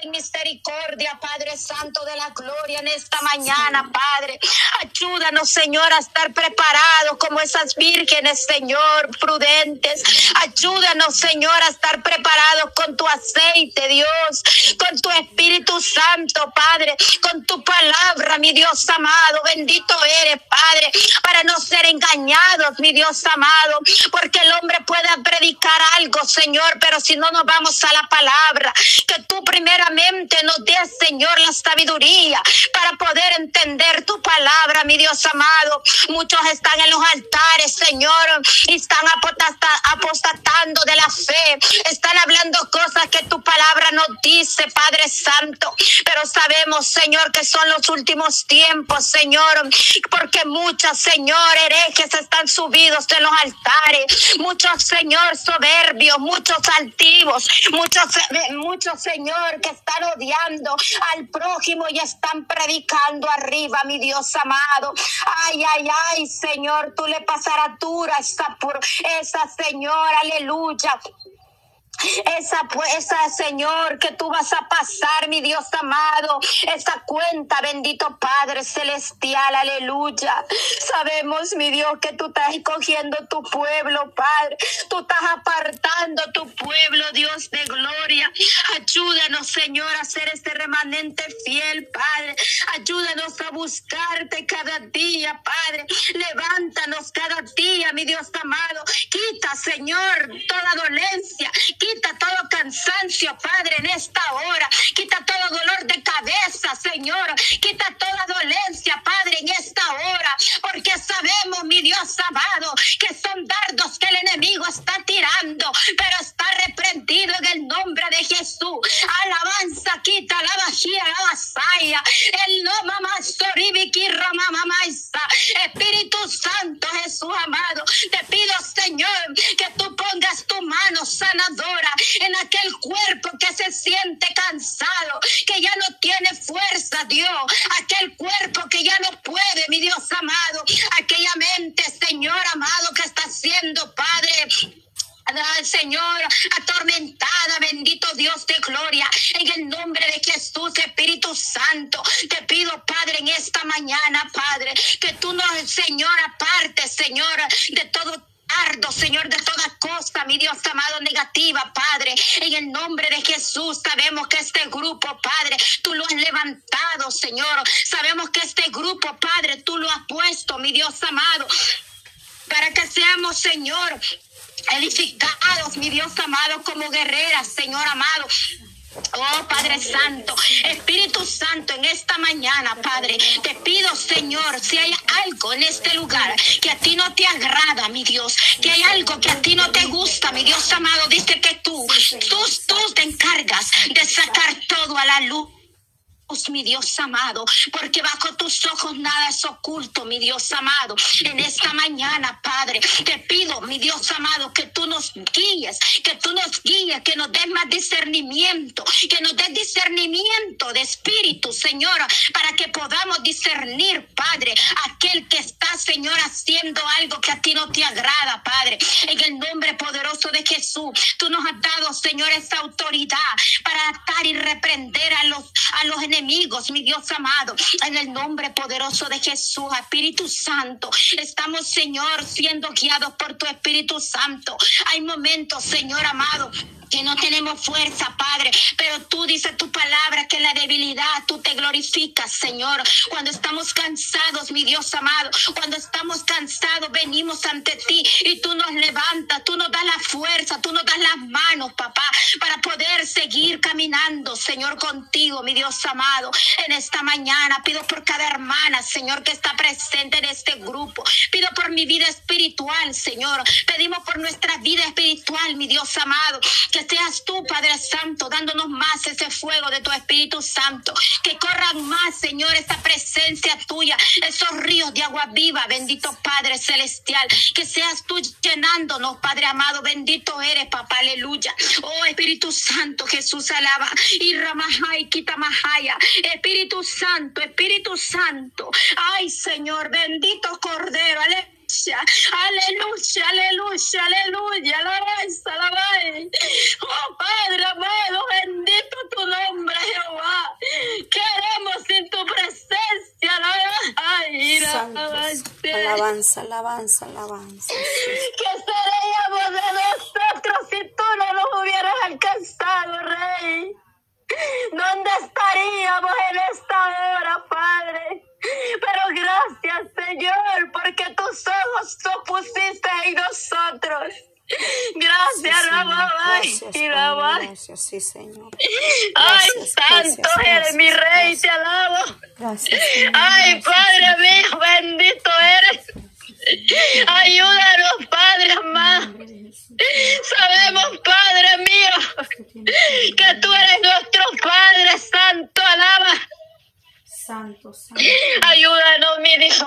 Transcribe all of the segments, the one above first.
Ten misericordia, Padre Santo de la Gloria, en esta mañana, Padre. Ayúdanos, Señor, a estar preparados como esas vírgenes, Señor, prudentes. Ayúdanos, Señor, a estar preparados con tu aceite, Dios, con tu Espíritu Santo, Padre, con tu palabra, mi Dios amado. Bendito eres, Padre, para no ser engañados, mi Dios amado, porque el hombre puede predicar algo, Señor, pero si no nos vamos a la palabra, que tú nos des, Señor, la sabiduría para poder entender tu palabra, mi Dios amado. Muchos están en los altares, Señor, y están apostatando de la fe, están hablando cosas que tu palabra nos dice, Padre Santo, pero sabemos, Señor, que son los últimos tiempos, Señor, porque muchos, Señor, herejes están subidos en los altares, muchos, Señor, soberbios, muchos altivos, muchos, muchos, Señor, que están odiando al prójimo y están predicando arriba, mi Dios amado. Ay, ay, ay, Señor, tú le pasarás dura esa, esa Señor, aleluya. Esa, esa, Señor, que tú vas a pasar, mi Dios amado, esa cuenta, bendito Padre Celestial, aleluya. Sabemos, mi Dios, que tú estás escogiendo tu pueblo, Padre. Tú estás apartando tu pueblo, Dios de gloria. Ayúdanos, Señor, a ser este remanente fiel, Padre. Ayúdanos a buscarte cada día, Padre. Levántanos cada día, mi Dios amado. Quita, Señor, toda dolencia. Todo cansancio, Padre, en esta hora. Quita todo dolor de cabeza, Señor. Quita toda dolencia, Padre, en esta hora. Porque sabemos, mi Dios amado, que son dardos que el enemigo está tirando. Pero está reprendido de Jesús. Alabanza, quita la vajilla, la vasalla. El no mamá soribiki mamá Espíritu Santo, Jesús amado. Te pido, Señor, que tú pongas tu mano sanadora en aquel cuerpo que se siente cansado, que ya no tiene fuerza, Dios, aquel cuerpo que ya no puede, mi Dios amado, aquella mente, Señor amado, que está siendo Padre. Señor, atormentada, bendito Dios de gloria, en el nombre de Jesús, Espíritu Santo, te pido, Padre, en esta mañana, Padre, que tú nos, Señor, aparte, Señor, de todo Señor, de toda cosa, mi Dios amado, negativa, Padre. En el nombre de Jesús, sabemos que este grupo, Padre, tú lo has levantado, Señor. Sabemos que este grupo, Padre, tú lo has puesto, mi Dios amado, para que seamos, Señor, edificados, mi Dios amado, como guerreras, Señor amado Oh Padre Santo, Espíritu Santo, en esta mañana, Padre, te pido, Señor, si hay algo en este lugar que a ti no te agrada, mi Dios, que hay algo que a ti no te gusta, mi Dios amado, dice que tú, tú, sacar todo a la luz mi Dios amado, porque bajo tus ojos nada es oculto, mi Dios amado. En esta mañana, Padre, te pido, mi Dios amado, que tú nos guíes, que tú nos guíes, que nos des más discernimiento, que nos des discernimiento de espíritu, Señor, para que podamos discernir, Padre, aquel que está, Señor, haciendo algo que a ti no te agrada, Padre. En el nombre poderoso de Jesús, tú nos has dado, Señor, esa autoridad para atar y reprender a los, a los enemigos enemigos, mi Dios amado, en el nombre poderoso de Jesús, Espíritu Santo. Estamos, Señor, siendo guiados por tu Espíritu Santo. Hay momentos, Señor amado, que no tenemos fuerza, Padre, pero tú dices tu palabra que la debilidad tú te glorificas, Señor. Cuando estamos cansados, mi Dios amado, cuando estamos cansados, venimos ante ti y tú nos levantas, tú nos das la fuerza, tú nos das las manos, papá, para poder seguir caminando, Señor, contigo, mi Dios amado. En esta mañana pido por cada hermana, Señor, que está presente en este grupo. Pido por mi vida espiritual, Señor. Pedimos por nuestra vida espiritual, mi Dios amado seas tú, Padre Santo, dándonos más ese fuego de tu Espíritu Santo. Que corran más, Señor, esa presencia tuya, esos ríos de agua viva, bendito Padre Celestial. Que seas tú llenándonos, Padre amado, bendito eres, papá, aleluya. Oh Espíritu Santo, Jesús alaba. Y Ramajay, Kitamahaya. Espíritu Santo, Espíritu Santo. Ay, Señor, bendito Cordero, aleluya aleluya, aleluya, aleluya, aleluya, alabanza, alabanza. Oh Padre amado, bendito tu nombre, Jehová. Queremos en tu presencia, este. alabanza. Alabanza, alabanza, alabanza. ¿Qué seríamos de nosotros si tú no nos hubieras alcanzado, Rey? ¿Dónde estaríamos en esta hora, Padre? Pero gracias, Señor, porque tus ojos tú pusiste en nosotros. Gracias, Gracias, Rabá. Gracias, sí, Señor. Ay, Gracias, santo gracias, eres mi rey, te alabo. Gracias, Señor. Ay, Padre mío, bendito eres. Ayúdanos, Padre amado. Sabemos, Padre mío, que tú eres nuestro Padre Santo, alaba. Santo, santo. Ayúdanos, mi Dios.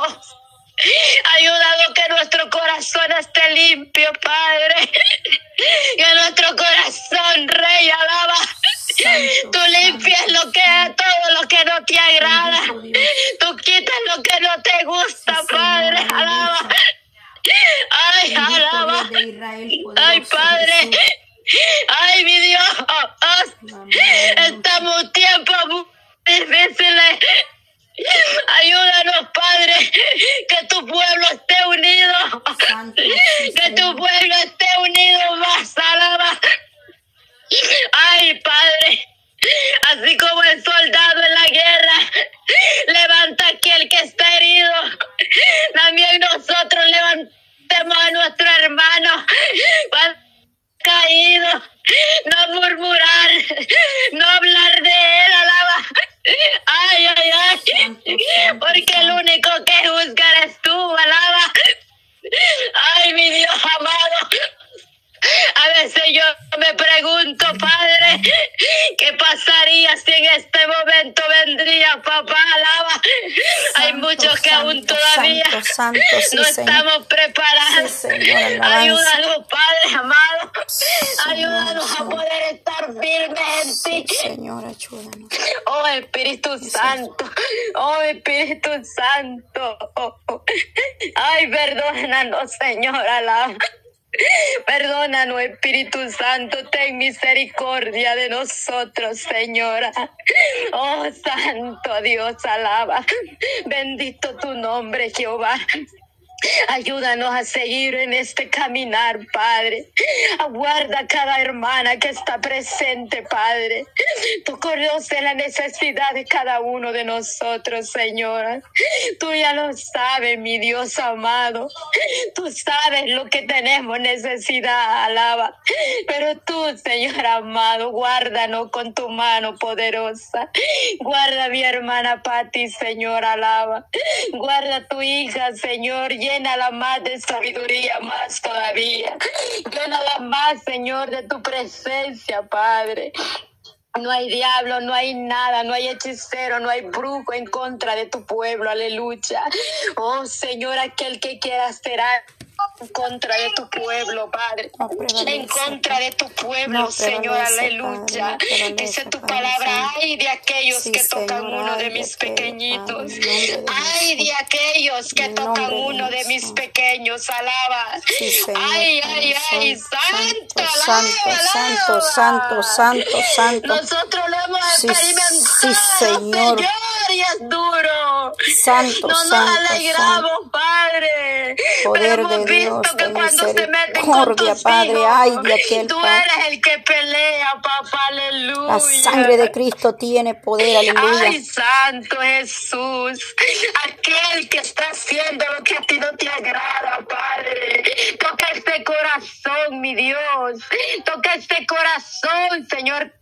Ayúdanos que nuestro corazón esté limpio, Padre. Que nuestro corazón, Rey, alaba. Santo, Tú limpias lo que todo lo que no te agrada. Dios. Tú quitas lo que no te gusta, Sí, Padre. Alaba. Ay, Bendito alaba. Israel, Ay, Padre. Jesús. Ay, mi Dios. Estamos tiempos difíciles. Que tu pueblo esté unido. Santo, Que tu pueblo esté unido más, alaba. Ay, Padre, así como el soldado en la guerra levanta aquel que está herido, también nosotros levantemos a nuestro hermano cuando ha caído, no murmurar, no hablar de él, alaba. Ay, ay, ay, Santo, santo, porque el santo. único que juzga eres tú, alaba. Ay, mi Dios amado. A veces yo me pregunto, Padre, ¿qué pasaría si en este momento vendría papá? Alaba. Hay Santo, muchos que aún todavía santo, santo, sí, no Señor. estamos preparados. Sí, Señor, alabanza. Ayúdanos, Padre amado. Señor, Ayúdanos a poder estar firmes en ti. Señor, ayúdanos. Oh Espíritu Santo, oh Espíritu Santo. Ay, perdónanos, Señor, alaba. Perdónanos, Espíritu Santo, ten misericordia de nosotros, Señora. Oh, Santo Dios, alaba. Bendito tu nombre, Jehová. Ayúdanos a seguir en este caminar, Padre. Aguarda a cada hermana que está presente, Padre. Tú conoces la necesidad de cada uno de nosotros, Señora. Tú ya lo sabes, mi Dios amado. Tú sabes lo que tenemos necesidad, alaba. Pero tú, Señor amado, guárdanos con tu mano poderosa. Guarda a mi hermana Patti, Señor, alaba. Guarda a tu hija, Señor, llénala más de sabiduría, más todavía. Llénala más, Señor, de tu presencia, Padre. No hay diablo, no hay nada, no hay hechicero, no hay brujo en contra de tu pueblo, aleluya. Oh Señor, aquel que quiera será en contra de tu pueblo, Padre. No En contra de tu pueblo, No Señor, aleluya. No Dice tu palabra, ay de aquellos Sí, que tocan Señor, uno de mis pequeñitos. Ay de aquellos que tocan uno de mis pequeños, alaba. Sí, Señor, Ay, ay, ay, Santo, santo, santo, santo, santo, santo. Nosotros lo hemos Sí, experimentado, sí, Señor. y es duro. Santo, no nos santo, alegramos, Padre. Poder pero hemos de visto Dios, que cuando se meten con tus Padre, hijos, ay de aquel tú Padre. eres el que pelea, papá, aleluya. La sangre de Cristo tiene poder, aleluya. Ay, Santo Jesús, aquel que está haciendo lo que a ti no te agrada, Padre. Toca este corazón, mi Dios. Toca este corazón, Señor.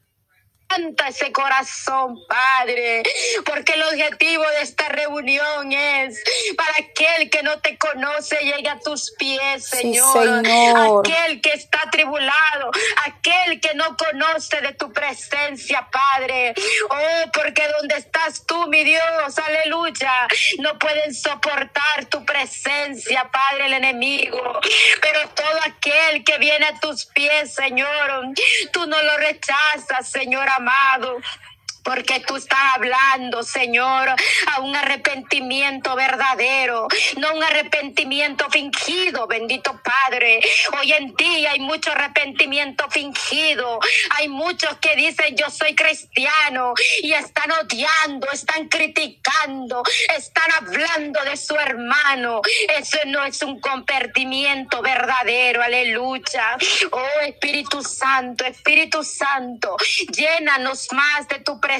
Canta ese corazón, Padre, porque el objetivo de esta reunión es para aquel que no te conoce llegue a tus pies, Sí, Señor. Señor. Aquel que está tribulado, aquel que no conoce de tu presencia, Padre. Oh, porque donde estás tú, mi Dios, aleluya, no pueden soportar tu presencia, Padre, el enemigo. Pero todo aquel que viene a tus pies, Señor, tú no lo rechazas, Señor amado porque tú estás hablando, Señor, a un arrepentimiento verdadero, no un arrepentimiento fingido, bendito Padre. Hoy en día hay mucho arrepentimiento fingido, hay muchos que dicen yo soy cristiano y están odiando, están criticando, están hablando de su hermano. Eso no es un convertimiento verdadero, aleluya. Oh Espíritu Santo, Espíritu Santo, llénanos más de tu presencia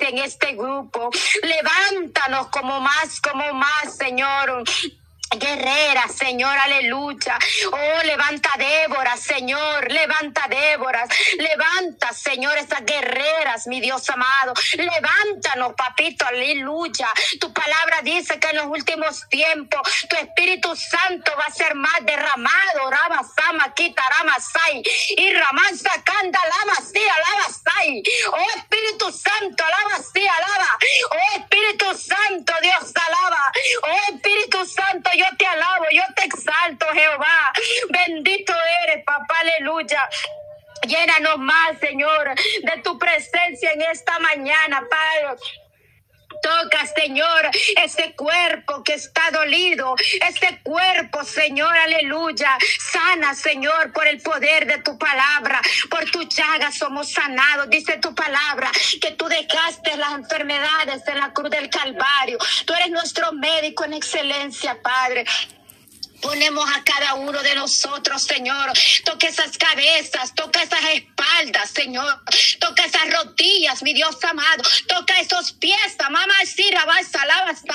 en este grupo. Levántanos como más, como más, Señor. Guerrera, Señor, aleluya. Oh, levanta Débora, Señor, levanta Débora. Levanta, Señor, esas guerreras, mi Dios amado. Levántanos, papito, aleluya. Tu palabra dice que en los últimos tiempos tu Espíritu Santo va a ser más derramado. Ramasama, quita, ramasai. Y ramansa, canta, lama, sí, alaba, sai. Oh, Espíritu Santo, alaba, sí, alaba. Oh, Espíritu Santo, Dios alaba. Oh, Espíritu Santo, yo te alabo, yo te exalto, Jehová. Bendito eres, papá, aleluya. Llénanos más, Señor, de tu presencia en esta mañana, Padre. Toca, Señor, ese cuerpo que está dolido, ese cuerpo, Señor, aleluya. Sana, Señor, por el poder de tu palabra. Por tu llaga somos sanados. Dice tu palabra que tú dejaste las enfermedades en la cruz del Calvario. Tú eres nuestro médico en excelencia, Padre. Ponemos a cada uno de nosotros, Señor. Toca esas cabezas, toca esas espaldas, Señor. Toca esas rodillas, mi Dios amado. Toca esos pies, mamá, sí,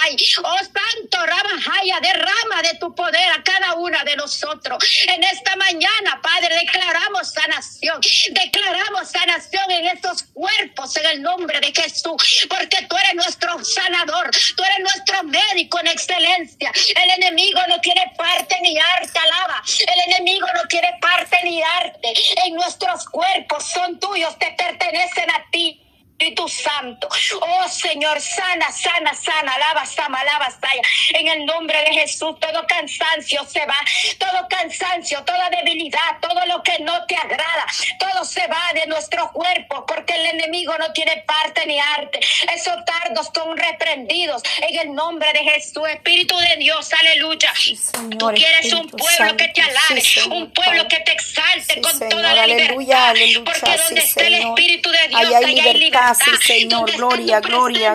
ahí. Oh Santo, Ramajaya, derrama de tu poder a cada una de nosotros. En esta mañana, Padre, declaramos sanación. Declaramos sanación en estos cuerpos en el nombre de Jesús. Porque tú eres nuestro sanador. Tú eres nuestro médico en excelencia. El enemigo no quiere parte ni arte, alaba. El enemigo no quiere parte ni arte. En nuestros cuerpos son tuyos, te pertenecen a ti. Espíritu Santo. Oh Señor, sana, sana, sana, alaba, sama, alaba, saya. En el nombre de Jesús, todo cansancio se va, todo cansancio, toda debilidad, todo lo que no te agrada, todo se va de nuestro cuerpo, porque el enemigo no tiene parte ni arte. Esos tardos son reprendidos en el nombre de Jesús, Espíritu de Dios, aleluya. Señor, Tú quieres un pueblo que te alabe, sí, Señor, un pueblo Padre. que te exalte Sí, con Señor, toda la aleluya, libertad, aleluya, porque donde sí, esté el. Espíritu de Dios, Ahí hay libertad, Señor, gloria, gloria,